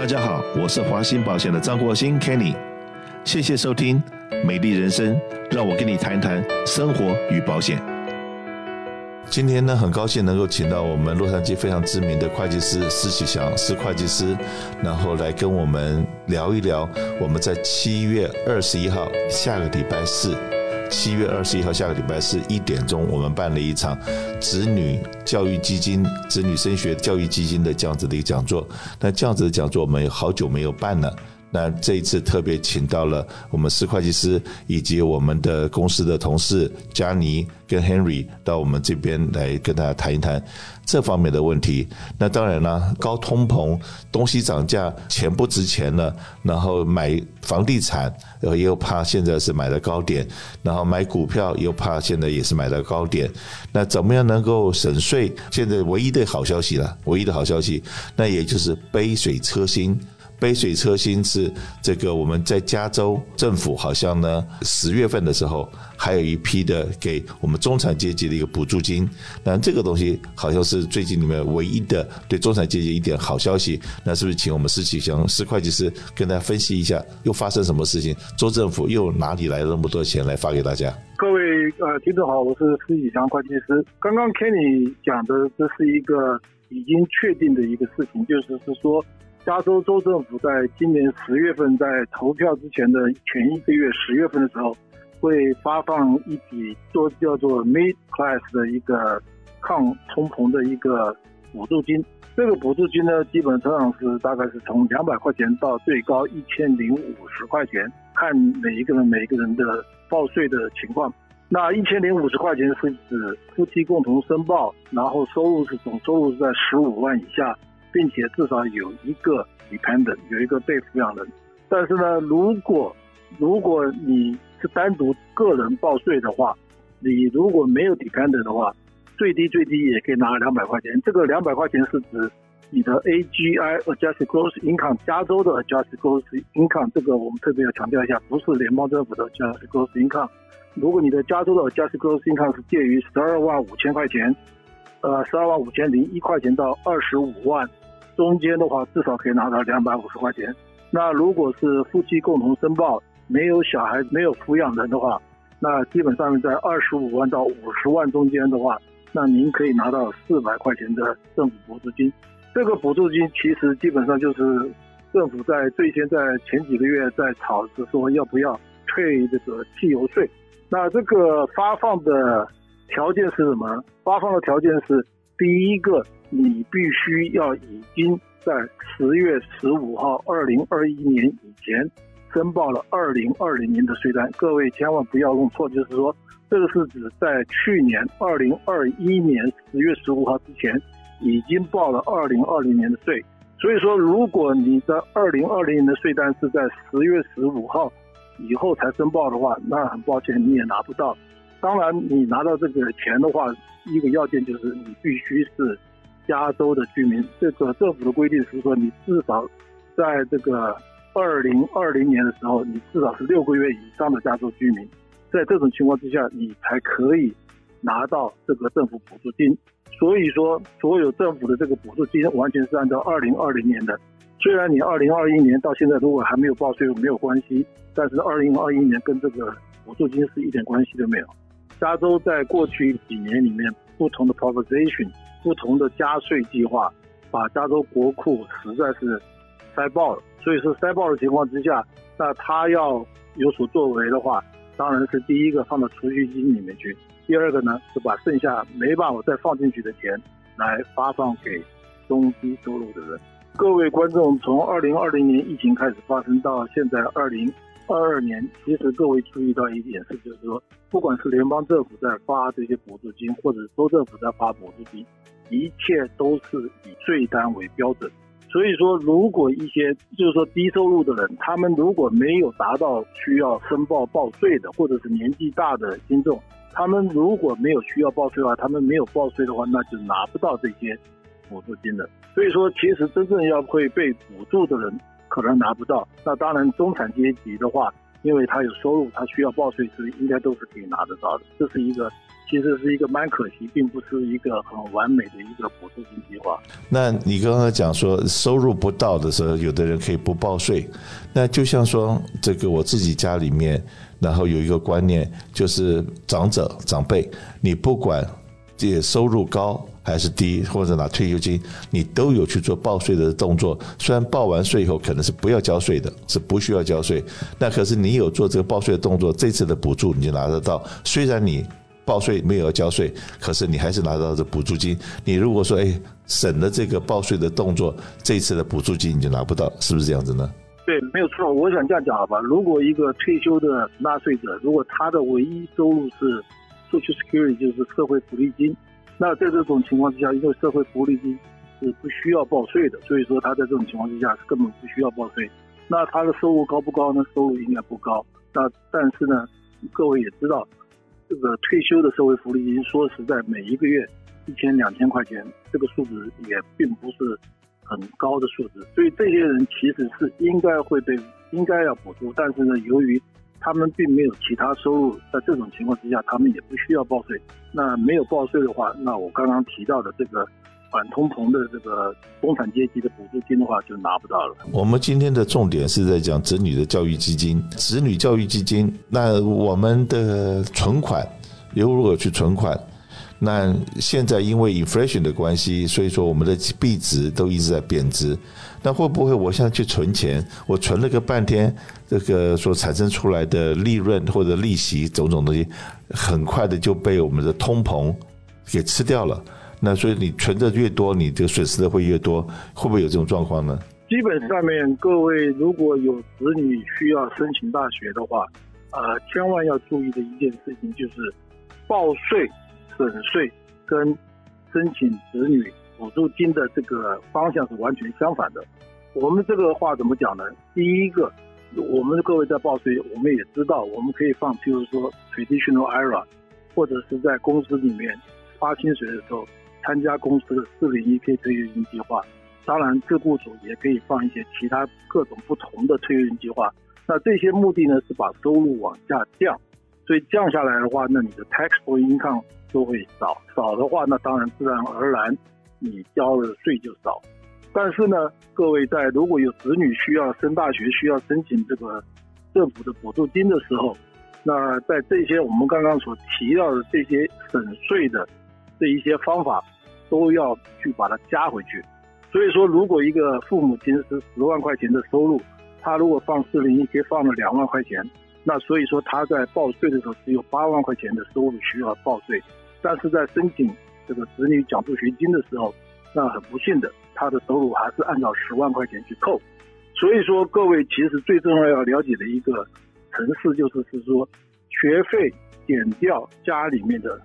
大家好，我是华兴保险的张国兴 Kenny，谢谢收听《美丽人生》，让我跟你谈谈生活与保险。今天呢，很高兴能够请到我们洛杉矶非常知名的会计师施启祥施会计师，然后来跟我们聊一聊我们在七月二十一号下个礼拜四。七月二十一号下个礼拜是一点钟，我们办了一场子女教育基金、子女升学教育基金的这样子的一个讲座。那这样子的讲座我们好久没有办了。那这一次特别请到了我们施会计师以及我们的公司的同事佳妮跟 Henry 到我们这边来跟大家谈一谈这方面的问题。那当然了，高通膨，东西涨价，钱不值钱了，然后买房地产又怕现在是买的高点，然后买股票又怕现在也是买的高点。那怎么样能够省税？现在唯一的好消息了，唯一的好消息，那也就是杯水车薪。杯水车薪是这个我们在加州政府好像呢十月份的时候还有一批的给我们中产阶级的一个补助金，那这个东西好像是最近里面唯一的对中产阶级一点好消息。那是不是请我们施启祥施会计师跟大家分析一下又发生什么事情？州政府又哪里来了那么多钱来发给大家？各位呃听众好，我是施启祥会计师。刚刚 Kenny 讲的这是一个已经确定的一个事情，就是是说。加州州政府在今年十月份，在投票之前的前一个月，十月份的时候，会发放一笔做叫做 Mid Class 的一个抗通膨的一个补助金。这个补助金呢，基本上是大概是从两百块钱到最高一千零五十块钱，看每一个人每一个人的报税的情况。那一千零五十块钱是指夫妻共同申报，然后收入是总收入是在十五万以下。并且至少有一个 dependent，有一个被抚养人。但是呢，如果如果你是单独个人报税的话，你如果没有 dependent 的话，最低最低也可以拿两百块钱。这个两百块钱是指你的 AGI Adjusted Gross Income，加州的 Adjusted Gross Income，这个我们特别要强调一下，不是联邦政府的 Adjusted Gross Income。如果你的加州的 Adjusted Gross Income 是介于十二万五千块钱，呃，十二万五千零一块钱到二十五万。中间的话，至少可以拿到两百五十块钱。那如果是夫妻共同申报，没有小孩、没有抚养人的话，那基本上在二十五万到五十万中间的话，那您可以拿到四百块钱的政府补助金。这个补助金其实基本上就是政府在最先在前几个月在吵着说要不要退这个汽油税。那这个发放的条件是什么？发放的条件是第一个。你必须要已经在十月十五号二零二一年以前申报了二零二零年的税单。各位千万不要弄错，就是说这个是指在去年二零二一年十月十五号之前已经报了二零二零年的税。所以说，如果你的二零二零年的税单是在十月十五号以后才申报的话，那很抱歉你也拿不到。当然，你拿到这个钱的话，一个要件就是你必须是。加州的居民，这个政府的规定是说，你至少在这个二零二零年的时候，你至少是六个月以上的加州居民，在这种情况之下，你才可以拿到这个政府补助金。所以说，所有政府的这个补助金完全是按照二零二零年的。虽然你二零二一年到现在如果还没有报税，没有关系，但是二零二一年跟这个补助金是一点关系都没有。加州在过去几年里面，不同的 proposition。不同的加税计划，把加州国库实在是塞爆了。所以说塞爆的情况之下，那他要有所作为的话，当然是第一个放到储蓄金里面去，第二个呢是把剩下没办法再放进去的钱来发放给中低收入的人。各位观众，从二零二零年疫情开始发生到现在二零二二年，其实各位注意到一点是，就是说，不管是联邦政府在发这些补助金，或者州政府在发补助金。一切都是以税单为标准，所以说，如果一些就是说低收入的人，他们如果没有达到需要申报报税的，或者是年纪大的听众，他们如果没有需要报税的话，他们没有报税的话，那就拿不到这些补助金的。所以说，其实真正要会被补助的人，可能拿不到。那当然，中产阶级的话，因为他有收入，他需要报税是应该都是可以拿得到的。这是一个其实是一个蛮可惜，并不是一个很完美的一个补助性计划。那你刚刚讲说收入不到的时候，有的人可以不报税。那就像说这个我自己家里面，然后有一个观念，就是长者长辈，你不管这收入高还是低，或者拿退休金，你都有去做报税的动作。虽然报完税以后可能是不要交税的，是不需要交税。那可是你有做这个报税的动作，这次的补助你就拿得到。虽然你。报税没有要交税，可是你还是拿到这补助金。你如果说哎省了这个报税的动作，这次的补助金你就拿不到，是不是这样子呢？对，没有错。我想这样讲好吧。如果一个退休的纳税者，如果他的唯一收入是 Social Security，就是社会福利金，那在这种情况之下，因为社会福利金是不需要报税的，所以说他在这种情况之下是根本不需要报税。那他的收入高不高呢？收入应该不高。那但是呢，各位也知道。这个退休的社会福利金，说实在，每一个月一千两千块钱，这个数字也并不是很高的数字，所以这些人其实是应该会被应该要补助，但是呢，由于他们并没有其他收入，在这种情况之下，他们也不需要报税。那没有报税的话，那我刚刚提到的这个。反通膨的这个中产阶级的补助金的话，就拿不到了。我们今天的重点是在讲子女的教育基金，子女教育基金。那我们的存款如何去存款？那现在因为 inflation 的关系，所以说我们的币值都一直在贬值。那会不会我现在去存钱，我存了个半天，这个所产生出来的利润或者利息种种东西，很快的就被我们的通膨给吃掉了？那所以你存的越多，你这个损失的会越多，会不会有这种状况呢？基本上面，各位如果有子女需要申请大学的话，呃，千万要注意的一件事情就是，报税、省税跟申请子女补助金的这个方向是完全相反的。我们这个话怎么讲呢？第一个，我们各位在报税，我们也知道，我们可以放，譬如说 traditional IRA，或者是在公司里面发薪水的时候。参加公司的四零一 K 退休金计划，当然自雇主也可以放一些其他各种不同的退休金计划。那这些目的呢，是把收入往下降，所以降下来的话，那你的 taxable income 就会少，少的话，那当然自然而然你交的税就少。但是呢，各位在如果有子女需要升大学，需要申请这个政府的补助金的时候，那在这些我们刚刚所提到的这些省税的。这一些方法都要去把它加回去，所以说，如果一个父母亲是十万块钱的收入，他如果放四零一 K 放了两万块钱，那所以说他在报税的时候只有八万块钱的收入需要报税，但是在申请这个子女奖助学金的时候，那很不幸的，他的收入还是按照十万块钱去扣，所以说各位其实最重要要了解的一个层次就是是说，学费减掉家里面的。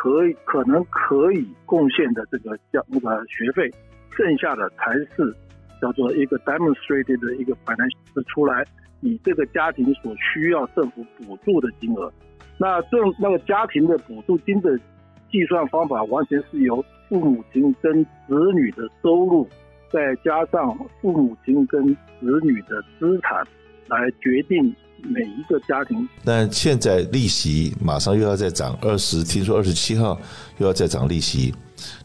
可以可能可以贡献的这个叫那个学费，剩下的才是叫做一个 demonstrated 的一个 finance 出来，你这个家庭所需要政府补助的金额。那这那个家庭的补助金的计算方法，完全是由父母亲跟子女的收入，再加上父母亲跟子女的资产来决定。每一个家庭，那现在利息马上又要再涨二十，听说二十七号又要再涨利息，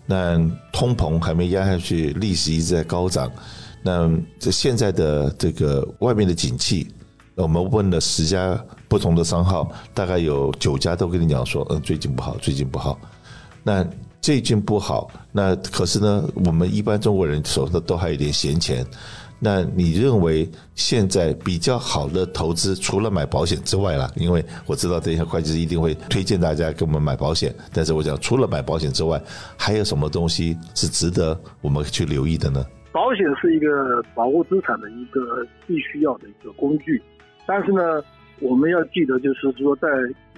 那通膨还没压下去，利息一直在高涨。那这现在的这个外面的景气，我们问了十家不同的商号，大概有九家都跟你讲说，嗯，最近不好，最近不好。那最近不好，那可是呢，我们一般中国人手上都还有点闲钱。那你认为现在比较好的投资，除了买保险之外啦，因为我知道这些会计师一定会推荐大家给我们买保险。但是我讲，除了买保险之外，还有什么东西是值得我们去留意的呢？保险是一个保护资产的一个必须要的一个工具，但是呢，我们要记得，就是说，在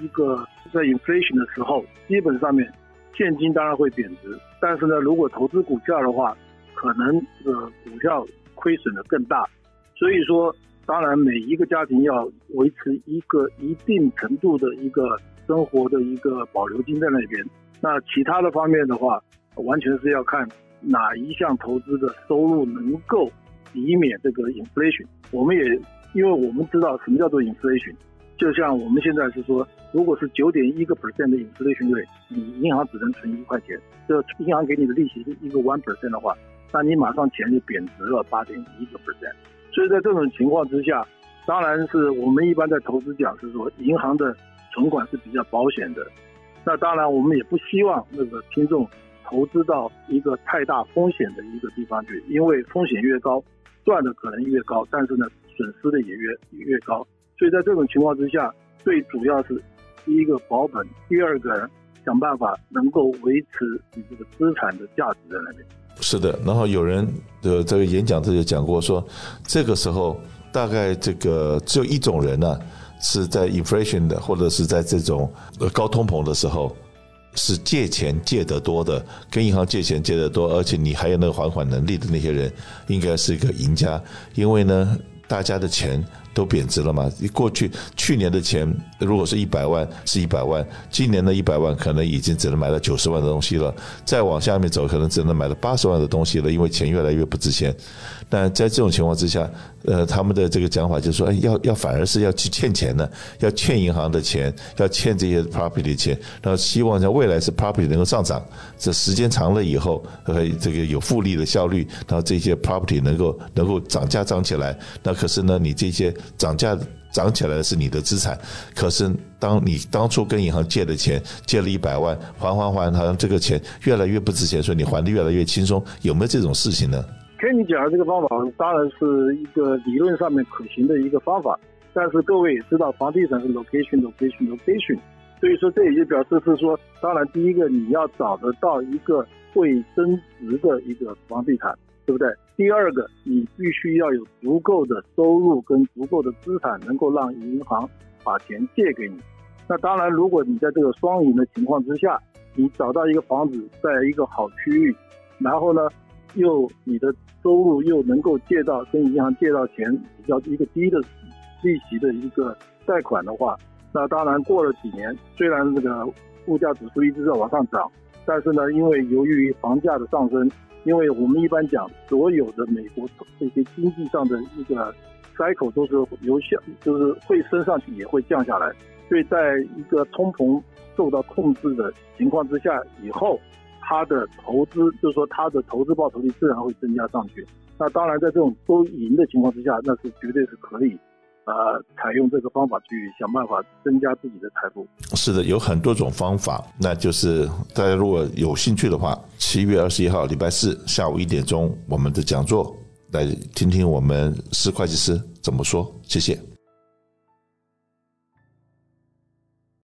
一个在 inflation 的时候，基本上面现金当然会贬值，但是呢，如果投资股票的话，可能这个股票。亏损的更大，所以说，当然每一个家庭要维持一个一定程度的一个生活的一个保留金在那边。那其他的方面的话，完全是要看哪一项投资的收入能够抵免这个 inflation。我们也因为我们知道什么叫做 inflation，就像我们现在是说，如果是九点一个 percent 的 inflation rate，你银行只能存一块钱，这银行给你的利息是一个 one percent 的话，那你马上钱就贬值了八点一个 percent。所以在这种情况之下，当然是我们一般在投资讲是说，银行的存款是比较保险的。那当然我们也不希望那个听众投资到一个太大风险的一个地方去，因为风险越高，赚的可能越高，但是呢，损失的也越越高。所以在这种情况之下，最主要是第一个保本，第二个想办法能够维持你这个资产的价值在那边。是的，然后有人的这个演讲，他就讲过说，这个时候大概这个只有一种人呢、是在 inflation 的，或者是在这种呃高通膨的时候，是借钱借得多的，跟银行借钱借得多，而且你还有那个还款能力的那些人，应该是一个赢家，因为呢，大家的钱。都贬值了嘛？过去去年的钱，如果是一百万，是一百万；今年的一百万，可能已经只能买到九十万的东西了。再往下面走，可能只能买到八十万的东西了，因为钱越来越不值钱。但在这种情况之下，呃，他们的这个讲法就是说，哎，要要反而是要去欠钱的，要欠银行的钱，要欠这些 property 的钱，然后希望在未来是 property 能够上涨，这时间长了以后，呃，这个有复利的效率，然后这些 property 能够能够涨价涨起来。那可是呢，你这些涨价涨起来的是你的资产，可是当你当初跟银行借的钱借了一百万，还还还，好像这个钱越来越不值钱，所以你还的越来越轻松，有没有这种事情呢？跟你讲的这个方法当然是一个理论上面可行的一个方法，但是各位也知道，房地产是 location location location，所以说这也就表示是说，当然第一个你要找得到一个会增值的一个房地产，对不对？第二个，你必须要有足够的收入跟足够的资产，能够让银行把钱借给你。那当然，如果你在这个双赢的情况之下，你找到一个房子，在一个好区域，然后呢，又你的收入又能够借到跟银行借到钱比较一个低的利息的一个贷款的话，那当然过了几年，虽然这个物价指数一直在往上涨，但是呢，因为由于房价的上升，因为我们一般讲所有的美国这些经济上的一个 cycle 都是由下，就是会升上去也会降下来，所以在一个通膨受到控制的情况之下以后。他的投资，就是说他的投资报酬率自然会增加上去。那当然，在这种都赢的情况之下，那是绝对是可以，呃，采用这个方法去想办法增加自己的财富。是的，有很多种方法。那就是大家如果有兴趣的话，七月二十一号礼拜四下午一点钟，我们的讲座来听听我们司会计师怎么说。谢谢。